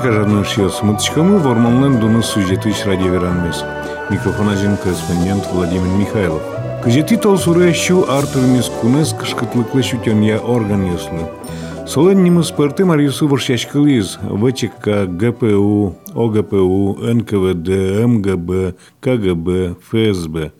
кажанышьёс. Мытчкамы вормалнен дуны сюжеты радио веранмес. Микрофон один корреспондент Владимир Михайлов. Кызети толсурещу Артур Мискунес кышкытлыклы шутенья орган яслы. Солен немыс пырты Марьюсу воршашкализ, ВЧК, ГПУ, ОГПУ, НКВД, МГБ, КГБ, ФСБ –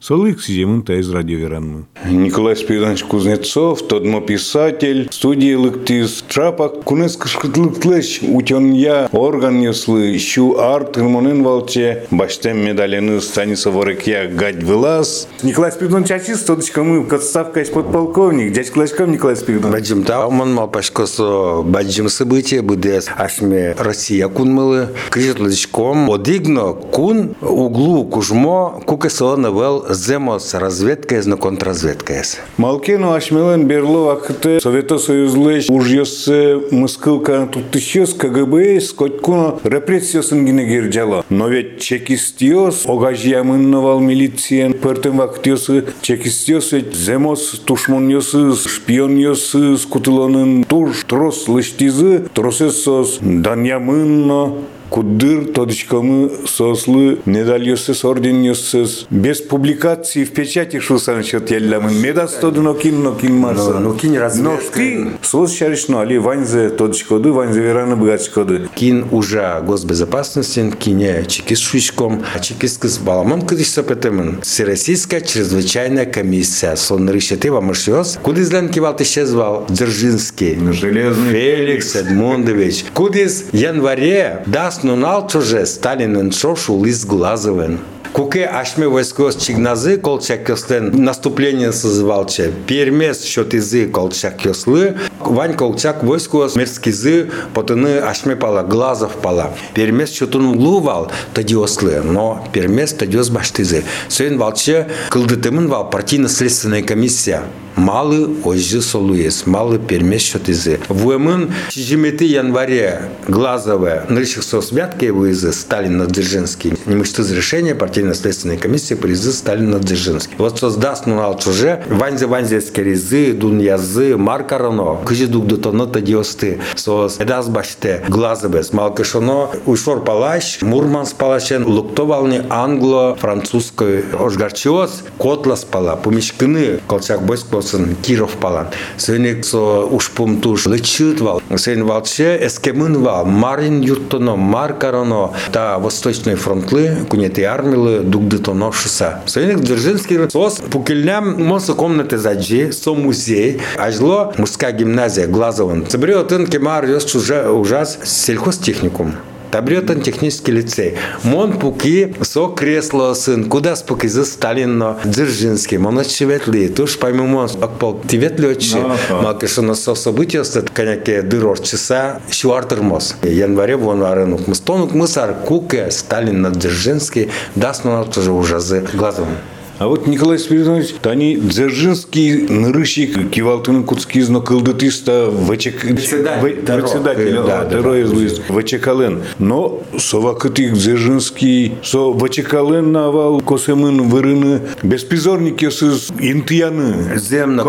Солых Сиземунта из радиоверанмы. Николай Спиридонович Кузнецов, тодмо писатель, студии лыктиз, трапа кунес кышкытлыклыш, утен я орган яслы, щу арт гормонен волче, баштем медалены станица ворекья гать вылаз. Николай Спиридонович Ачис, тодочка мы, подставка из подполковник, дядь Клашков Николай Спиридонович. Баджим та, он мал пашкосо, баджим события, будес, ашме Россия кунмылы, крижетлычком, одигно кун углу кужмо, кукесо навел земос разведка на контрразведка. Малкену ашмелен берло акыты Совета Союзлы ужьёсы мыскылка туттышёс КГБ скоткуно репрессиясын гине гирджало. Но ведь чекистиос огажьямынновал милициен пертен вактиосы чекистиос ведь земос тушмоньосы шпионьосы скутылонын туш трос лыштизы тросесос даньямынно Кудыр тодочкамы сослы медальёсыз орденёсыз без публикации в печати шулсан счет елламын медас тоду нокин нокин марса нокин разведка но ты сос шаришно али ванзе тодочкоды ванзе вераны бгачкоды. Кин уже госбезопасности кине чекист шучком. Чекист баламам кыдыш сапетемын всероссийская чрезвычайная комиссия. Сон решеты вам ошьёс кудызлен кивалт исчезвал Дзержинский. Железный Феликс Эдмундович. Кудыз январе даст Аснунал чуже Сталинен шошу лист глазовен. Куке ашме войско чигназы колчак кёстен наступление созывалче. Пермес счетызы колчак кёслы. Вань колчак войско мерскизы потыны ашме пала глазов пала. Пермес счетун лувал тади ослы, но пермес тадёс баштызы. Сөйн валче кылдытымын вал партийно-следственная комиссия малы ожжы солуес, малы пермес шотызы. Вуэмын чижиметы январе глазовые нырщик сосвятки вызы Сталин Надзержинский. Не мыштыз решение партийно-следственной комиссии призы Сталин Надзержинский. Вот создаст нунал чуже ванзе ванзе скеризы, дуньязы, маркарано, кыжи дук дотоно тадиосты. Сос. Эдас баште глазовес, малкашоно ушор палаш, мурманс палашен, луктовални англо-французской ожгарчиос, котлас пала, помешкины, колчак болсын киров палан сөнек со ушпум туш лычыт вал. Сен валче эскемын вал. Марин юртоно маркароно та восточный фронтлы кунети армилы дугдытоно шуса сөнек дзержинский сос пукельням монса комнаты заджи со музей ажло мужская гимназия глазован соберет кемар ёс ужас. Сельхозтехникум. Табретен технический лицей. Мон пуки со кресло сын, куда спуки? За Сталино, Дзержинский, мон очеветли, туш помимо акпал тиветли очи, малкаша на со события, стат коняке дырор часа, шуартер мос. Январе вон аренук мыстонук мысар куке, Сталин на Дзержинский, даст на тоже ужазы. Глазом. А вот Николай Спиридонович, тани Дзержинский нырышик кивалтын куцкизно кылдытыста вачек председатель да дырой из вачекален. Но совакыты Дзержинский со вачекален навал косемын вырыны беспризорники сыз интияны. Земно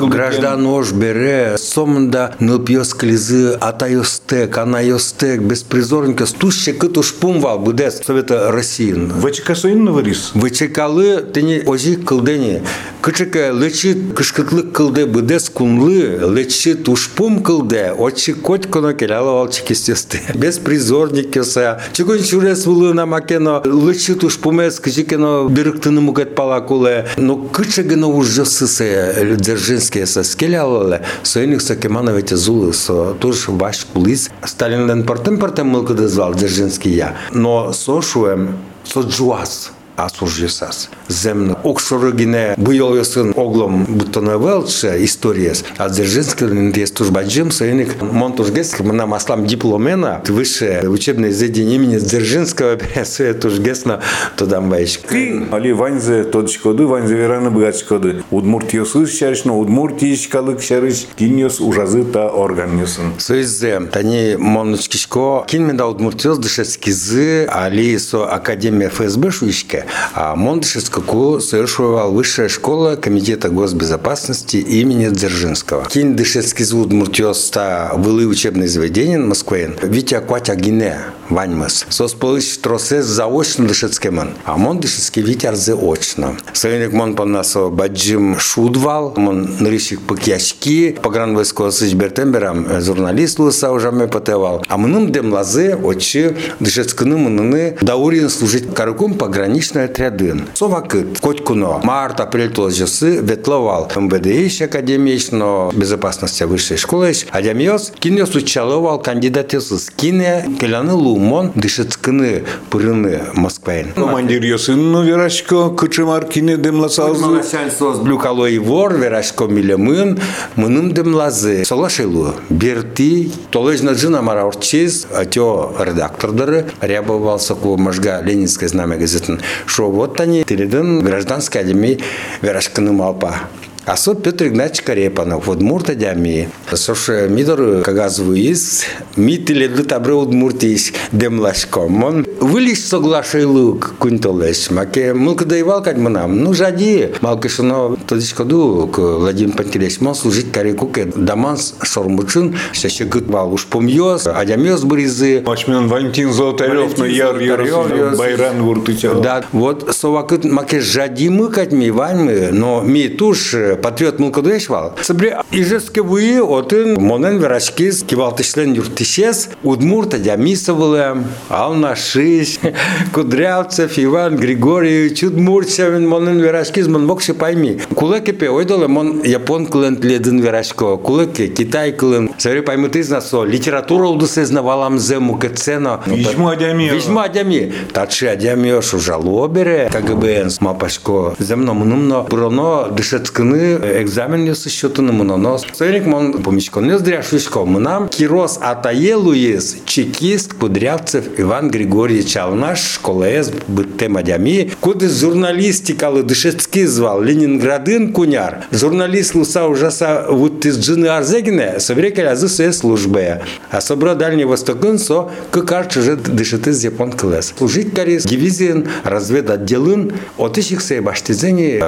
граждан ош бере сомында нылпьёс клизы атайостек, анайостек, беспризорника стуще кытуш пумвал будес Совета России. Вачекасоин наварис? Вачекалы ты Дени ози кылдени. Кычыка лечи кышкытлык кылды быдес кунлы, лечи тушпум кылды, очи кот коно келала алчы кестесте. Без призорник кеса. Чыгын чурес вулы на макено, лечи тушпумес кычыкено бирыктыны мугет палакуле. Но кычыгыно уже сысе Дзержинские со скелялале. Союник со кемановете зулы, со туш ваш кулис. Сталин партем партем мылкы дозвал Дзержинский я. Но сошуем со джуас Асуржесас. Земно окшорогине буйолысын оглом буттана велче историяс. А Дзержинский индес тужбаджим сайник монтужгеск мына маслам дипломена высшее учебное заведение имени Дзержинского пересуе тужгесна тодам байш. Ты али ванзе тодчкоды ванзе вераны бгачкоды. Удмуртиосыз шаришно удмуртиишкалык шариш киньос ужазы та органнесын. Сөйзе тани монучкишко кинмеда удмуртиос дышескизы али со академия ФСБ шуишке А Мондышевскую совершивал высшая школа Комитета госбезопасности имени Дзержинского. Кин Дышецкий звуд Муртиоста были учебные заведения в Москве. Витя Акватя Гине, Ваньмас. Сосполыч тросес заочно Дышецкеман. А Мондышевский Витя заочно. Союзник Мон понасо Баджим Шудвал, Мон нарисик пакьячки, погранвойского с Бертембером, журналист Луса уже потевал. А мным дем лазе, очи Дышецканы мыныны даурин служить карком пограничный отрядын. Совакыт, Котькуно, март, апрель тозжысы ветловал МВД академично безопасности высшей школы, Адямиос кинес учаловал кандидатесыз кине келаны лумон Дышецканы пырыны Москваин. Командир Йосынну Верашко, Кычымар кине демласалзы. Малашан сос блюкалой вор, Верашко милемын, мыным демлазы. Солашылу, берти, толежна джина мара орчиз, атё редактордары, рябовал соку можга Ленинское знамя газетін. Шо вот они, теледын гражданской академии Верашканы малпа. А со Петр Игнатьевич Карепанов, Удмурта дями. Сош мидор кагазуис, митиле лытабры Удмуртиш демлашком. Он вылиш соглашайлу кунтолеш. Маке мылкадайвал кать манам. Ну жади. Малкашино тодичкаду к Владимир Пантелеич. Мон служить карику ке даманс шормучин. Шаще гытвал уж помьёс, адямёс бризы. Мачмен Валентин Золотарев, но яр яр Байран Вуртыча. Да, вот совакыт маке жади мы кать ми ваньмы, но ми туш патриот мулкадуешвал. Собре ижеске вы отын монен верашкиз кивалтышлен юртышес удмурта дямисовылы ал нашиш Кудрявцев Иван Григорьевич удмуртсевин монен верашкиз мон мокши пойми. Кулекепе ойдолы мон япон кылын ледын верашко кулеке Китай кылын. Собре поймы ты знасо литература удусы знавалам зему кецено. Вижму адями. Вижму адями. Тачи адями ошу жалобере КГБН мапашко земно мнумно буроно дышецкыны экзамен нес счетыны мынонос. Сойник мон помещкон нес дряшвишко мынам Кирос Атаелуес чекист Кудрявцев Иван Григорьевич. Алнаш школа эс бытте мадями. Куды журналистикалы дышецкий звал? Ленинградын куняр. Журналист луса ужаса вот из джины арзегине соврекали азы своей службы. А собра Дальний Востокын со кыкарч уже дышит из япон класс. Служить карис дивизиен разведотделын от сей баштизени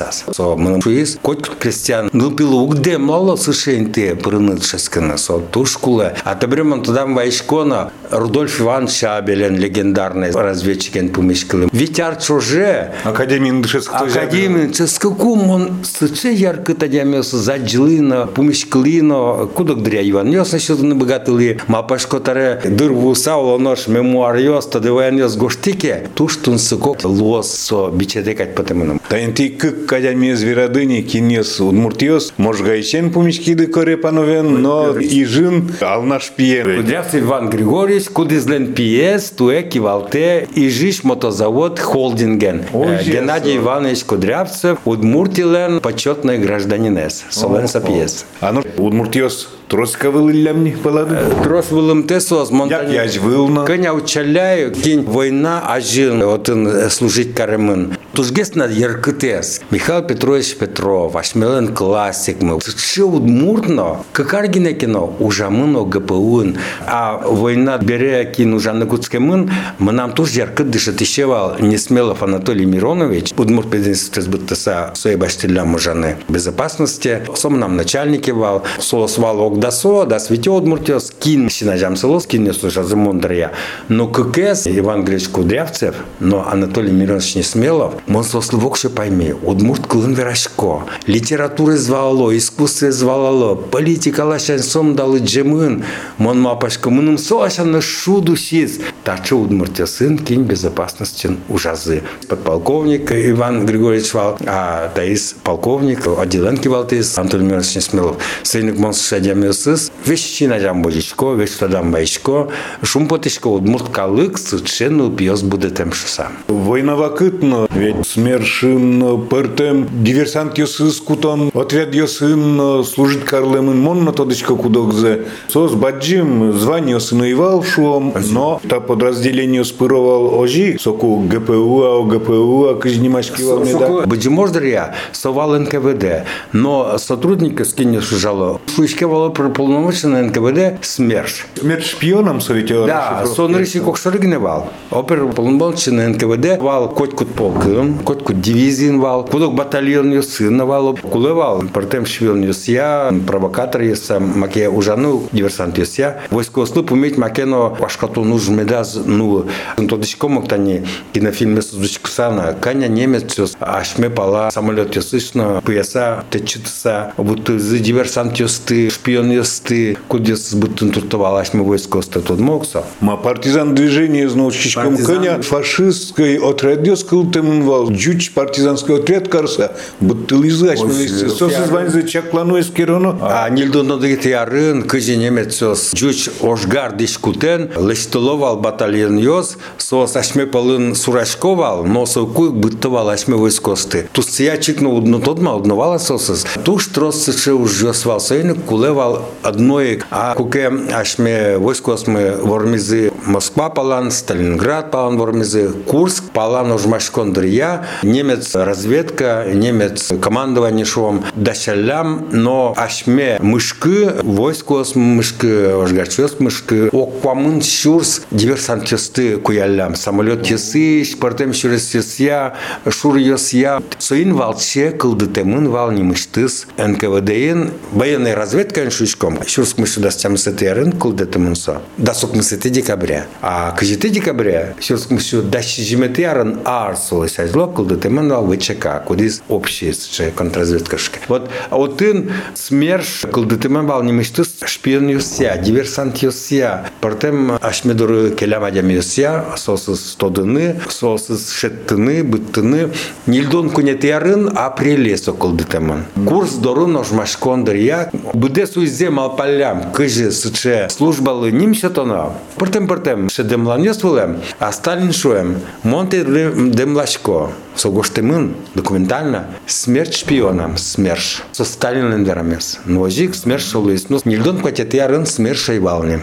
госбезопасность радиосас. Со мы шуис кот крестьян ну пилу где мало сышенте прыныт шескана со тушкула. А табремон тудам вайшкона Рудольф Иван Шабелен легендарный разведчикен помешкалым. Витяр чуже Академин Дышецк. Академин цескакум он сыче ярко тадямёс заджлина помешкалино кудок дря Иван нёс насчет на богатыли мапашко таре дырву сауло нож мемуар ёс тадываян ёс гоштике туштун сыкок лос со бичедекать потемыным. Таинти кык кадями зверодыни кинес удмуртиос, можгайчен помешкиды корепановен, но ижин алнаш пиен. Кудрявцев Иван Григорьевич, кудизлен пиес, туэ кивалте, и жиш мотозавод холдинген. Геннадий Иванович Кудрявцев, удмуртилен почетный гражданинес. Соленса пиес. А ну, удмуртиос троска вылылямни палады. Трос вылым тесос Як монтани. яж вылна. Коня учаляю, кинь война, ажин, отын служить каремын. Тужгес на яркытес. Михаил Петрович Петров, Ашмелен классик мы. Ши удмуртно, какаргине кино, ужамыно ГПУн. А война бере кин ужаны куцкемын, мы нам тоже яркыт дышит ищевал Несмелов Анатолий Миронович, удмурт пединститут БТСА, своей баштилям ужаны безопасности. Сом нам начальники вал, солос вал огдасо, да свете удмуртиос, кин синажам селос, кин не слыша замондрия. Но ККС Иван Григорьевич Кудрявцев, но Анатолий Миронович Несмелов, он слос вокше пойми, удмурт клын верашко, литература звало, искусство звало, политика лашан сом далы джемын, мон мапашка мыным соашан на шуду сиз. Тачы удмуртия сын кинь безопасности ужазы. Подполковник Иван Григорьевич Вал, а таис полковник Аделенки Валтис, Антон Миронович Несмелов. Сыник мон садям юсыз, вещи на жам бодичко, вещи тадам байшко, шум потишко удмурт калык, сычен пьес будет тем шуса. Война вакытно, Новет смершин пертем диверсант ёсыз кутон отряд ёсын служит карлемын монно тодычка кудогзе. Сос баджим звание сыноевал шуом, но та подразделение спыровал ожи, соку ГПУ, а ГПУ, а кыжнимашкивал меда. Баджимождар я совал НКВД, но сотрудника скинешь жало. Шуйскевало прополномоченный НКВД СМЕРШ. Смерть шпионом совете Да, сон рыси кокшарыгневал. Опер полномоченный НКВД вал котькут полкын, коткут дивизиин вал, кудок батальон юсын вал, кулевал, партем швилн юсья, провокатор юсья, маке ужану диверсант юсья. Войско слып уметь макено ашкату нуж медаз, ну, тодичко моктани кинофильме сузучксана, каня немец ашме пала самолет юсышно, пьеса, течитса, будто диверсант юсты, шпион юсты, кудес будто туртовал ашме войско статут мокса. Ма партизан движение из научичком Партизан. коня фашистской отряд скылтымынвал жуч партизанский отряд карса бутыл изгач Ой, сосы звань за чаклану из кероно А нилдон одыгит ярын, кыжи немецос, жуч ошгар дишкутен, лештоловал батальон йоз, сос ашме палын сурашковал, но сокуй быттывал ашме войскосты. Тут я чикну удно тодма, удновала сосыс. Туш троссы уж йосвал сейник, кулевал одной, а куке ашме войскосмы вормизы Москва палан, Сталинград палан вормизы, Курск палан уж машкондрия, немец разведка, немец командование шом дашалям, но ашме мышкы, войскос мышкы, ожгачес мышкы, оквамын шурс диверсант честы куялям, самолет чесы, шпартем шурс я, шур я, соин валче, кылдытемын вал немыштыс, НКВДН, военная разведка шучком, шурск мышы дастям сетерин, кылдытемын со, дасок мысыты декабря, а кажете декабря, шурск мышы дащи жиметы ярын арсулы сәжло, кылдытемын вал ВЧК, кудис общий контрразведкашка. Вот, а вот ин смерш кылдытемын вал немыштыс шпион юсия, диверсант юсия, партем ашмедуры келям адям юсия, сосыз тодыны, сосыз шеттыны, быттыны, нильдон кунет ярын апреле сокылдытемын. Курс дорун ошмашкондыр я, буде суйзе малпалям, кыжы сыче службалы нимше тоно. Партем партем, ше демланес вулем, а Сталин шуем, монте демлашко, согоштемын документально смерть шпионам, смерш. Со Сталин лендерамес. Ножик смерш шолуис. Ну, нильдон кватет ярын смерш шайвални.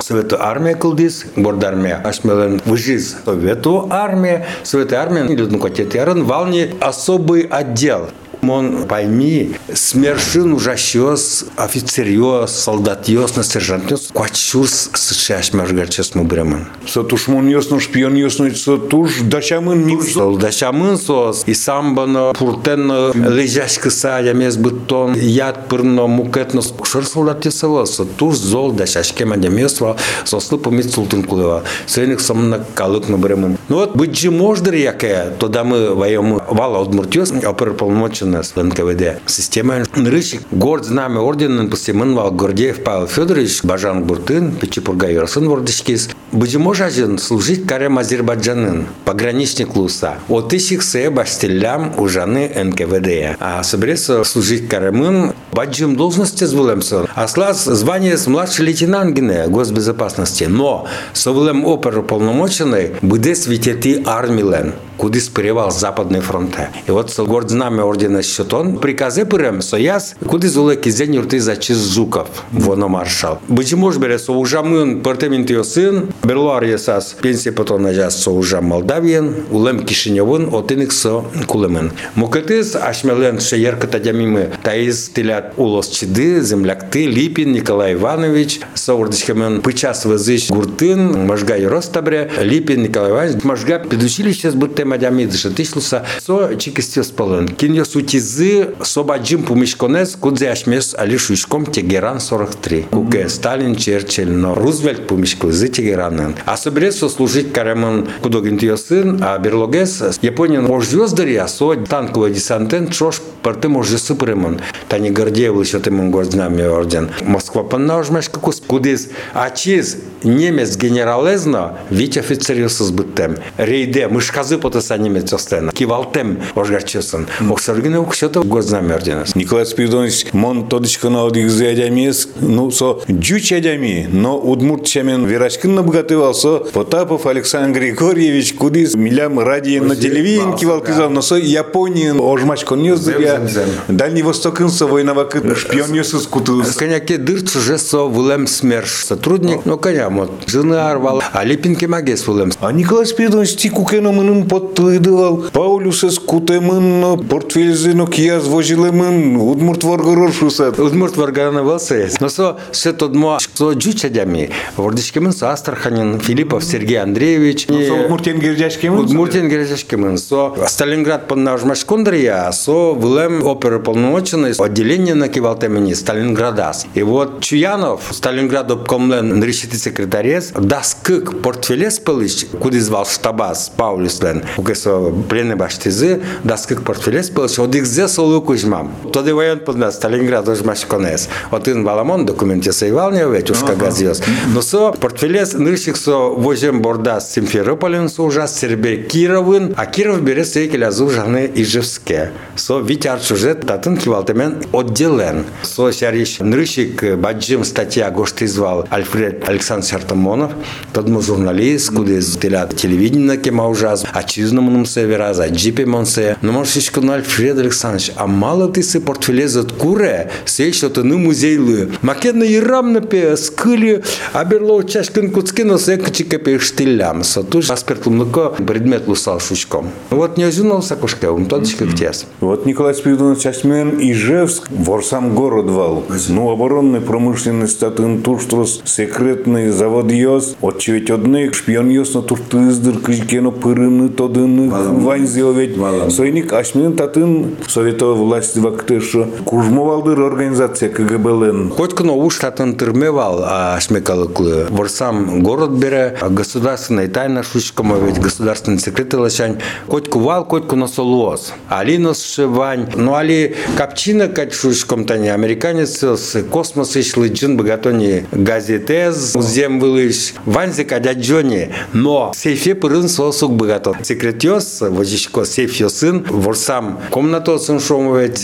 Совету армия кылдис, борд армия ашмелен выжиз. Совету армия, Совету армия, нильдон кватет ярын вални особый отдел. Мон пойми, смершин ужащос, офицерьос, солдатьос, на сержантьос, квачурс сышаш мажгарчес мубреман. сатушмон ёсно шпион ёсно сатуш дашамын не Солдашамын сос, и самбано, пуртен лежаш кыса, ямес бутон, яд пырно, мукетно, шыр солдатье сало, сатуш зол дашашке мадемесва, сослы помит султын кулева. Сейник самна калык мубреман. Ну вот, быть же мождыр яке, тогда мы воем вала одмуртьос, оперполномочен нас в НКВД. Система Нрыщик, горд знамя орден, постемын вал Гордеев Павел Федорович, Бажан Буртын, Печипурга Юрасын Вордышкис. Будемож один служить карем Азербайджанын, пограничник Луса. От ищих се баштелям ужаны НКВД. А соберется служить каремын, баджим должности звулемся. А слаз звание с младший лейтенант гине госбезопасности. Но совлем оперуполномоченный буде светети армилен куди спирівав Западний фронте. І от горд знамя ордена Щотон прикази перем сояс, куди зулеки зень юрти за чиз зуков, воно маршал. Бачи мож бере соужамын пертемінт його син, берлуар єсас пенсія потом на час соужам Молдавієн, улем Кишиньовин, отиник со кулемен. Мукетис ашмелен шеєрка та дяміми, та із тилят улос чиди, землякти, Ліпін, Ніколай Іванович, соурдичкамен пичас везич гуртин, можга Ростабре, Ліпін, Ніколай Іванович, можга підучилище з будте мадямид житишлуса, со чикистил спален. Кін йо сутізи, соба джим пумішконес, кудзе ашмес алішуішком Тегеран 43. Куке Сталин, Черчилль, но Рузвельт пумішкози Тегеранен. А соберется служить каремон кудогин тио сын, а берлогес Япония мож звездари, а со танковый десантен, чош парты мож сыпремон. Тани Гордеев лишь тимон гордзнами орден. Москва паннажмеш какус кудис. А чиз немец генералезно, вич офицериус збиттем. Рейде, мышказы потаса немец остена. Кивалтем ожгарчесын. Оксаргине укшета гордзнами орденес. Николай Спиридонович мон тодичка на одих зядямес, ну со джуч ядями, но удмурт чамен верачкин на гатывался Потапов Александр Григорьевич кудис милям ради на телевидении кивал кизал но со Японии ожмач конёс я Дальний Восток инса война вак шпион ёсыз куту Коняке дырт уже со вулем смерш сотрудник, ну коня вот жены арвал, а липинки магес вулем. А Николай Спиридонович тикукено мынын подтыдывал Паулюсес кутемын портфельзино кияз вожилемын удмурт варгорор шусат Удмурт варгана валсес. Но со все тот мо со джучадями. Вордишкемен со Астраханин, Филиппов Сергей Андреевич. Удмуртен гердяшкемын Удмуртин грязешкемен. Со Сталинград под нажмаш кондрия, со вылем оперуполномоченный отделение на кивалтемени Сталинградас. И вот Чуянов, Сталинград обкомлен решити секретарес, дас кык портфелес пылыш, куди звал штабас Паулюслен, уке со плене баштизы, дас кык портфелес пылыш, одикзе солу кузьмам. Тоди воен подна Сталинград ожмаш конес. Отын баламон документе сейвал не ведь уж газиос. Но со портфелес нырщик со возем бордас Симферополен со ужас Сербей Кировын, а Киров берет сейкеля азу жаны Ижевске. Со витяр сюжет татын кивалтемен отделен. Со сяриш нырщик баджим статья гошты звал Альфред Александр Сартамонов, тот журналист, куда из телевидения кема ужас, а за джипе монсе. Но можешь еще на Альфред Александрович, а мало ты портфеле за куре, сей что ты ну музейлы. Македна и рамна пе, скыли, а берло чашкин куцкино се кчика пе штилям. Со туж аспект лумныко предмет лусал шучком. Вот не озюнул сакушке, он тодочка ктес. Вот Николай Спиридонович Ачмен Ижевск, ворсам город вал. Ну, оборонный промышленный статын турштрос, секретный завод йос, отчевить одних, шпион йос на туртыздыр, кыжкено пырыны, тодыны, ванзиовет. Сойник Ачмен татын советова власть вактышы. Кужмовалдыр организация КГБЛН. Котькно уж татын тырмевал, а шмекалыклы. Ворсам город бере, а государственная тайна шучком, ведь государственный секретарь лачань. Котьку вал, котьку на солос. Алинос шивань. Ну, али капчина кать шучком тани, американец с космос ишли джин богатони газетез, зем вылыш, ванзи кадя джони. Но сейфе пырын сосук богатон Секретёс, возичко сейф сын, ворсам комнато сын шомовет,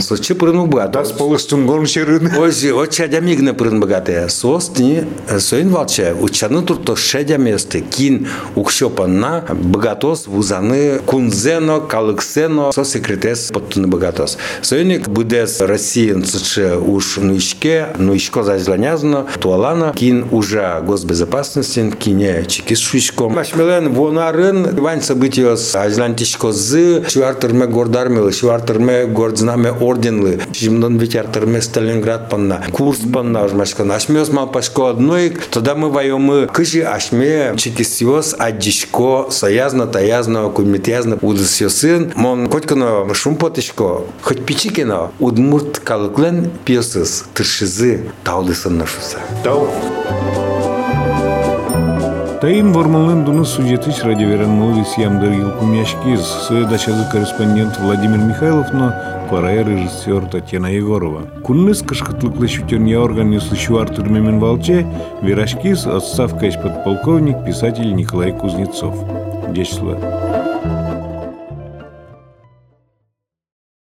сочи пырыну богатон. Das полыстун горн шерын. Озі, от чадя мігне прин багате. Состні, соїн валче, учаны турто шедя месте, кін укшопанна, багатос вузаны кунзено, калыксено, со секретес поттуны багатос. Соїник будес Росіян цуче уж нуйшке, нуйшко зазланязно, туалана, кін уже госбезопасности, кіне чекис шуйшком. Машмелен вонарын, вань событиос азлантишко з, шуартырме гордармелы, шуартырме гордзнаме орденлы, жимдон ветертырме Сталинград панна, курс панна ожмашкан, ашмес мал пашко одной, тогда мы воемы кыжи ашме чекисиос адишко соязно таязно кумитязно удысьосын, мон котькано шумпотышко, хоть пичикино, удмурт калыклен пьесыз, тыршизы таудысын нашуса. Тау. Тайын вормалын дуны сюжетыш радиоверен молвис ямдыр юлкум яшкиз, дачазы корреспондент Владимир Михайловна, парая режиссер Татьяна Егорова. Кунныс кышкытлыклы орган неслышу Артур Мемен Волче, вирашкиз отставка из подполковник писатель Николай Кузнецов. Дечсло.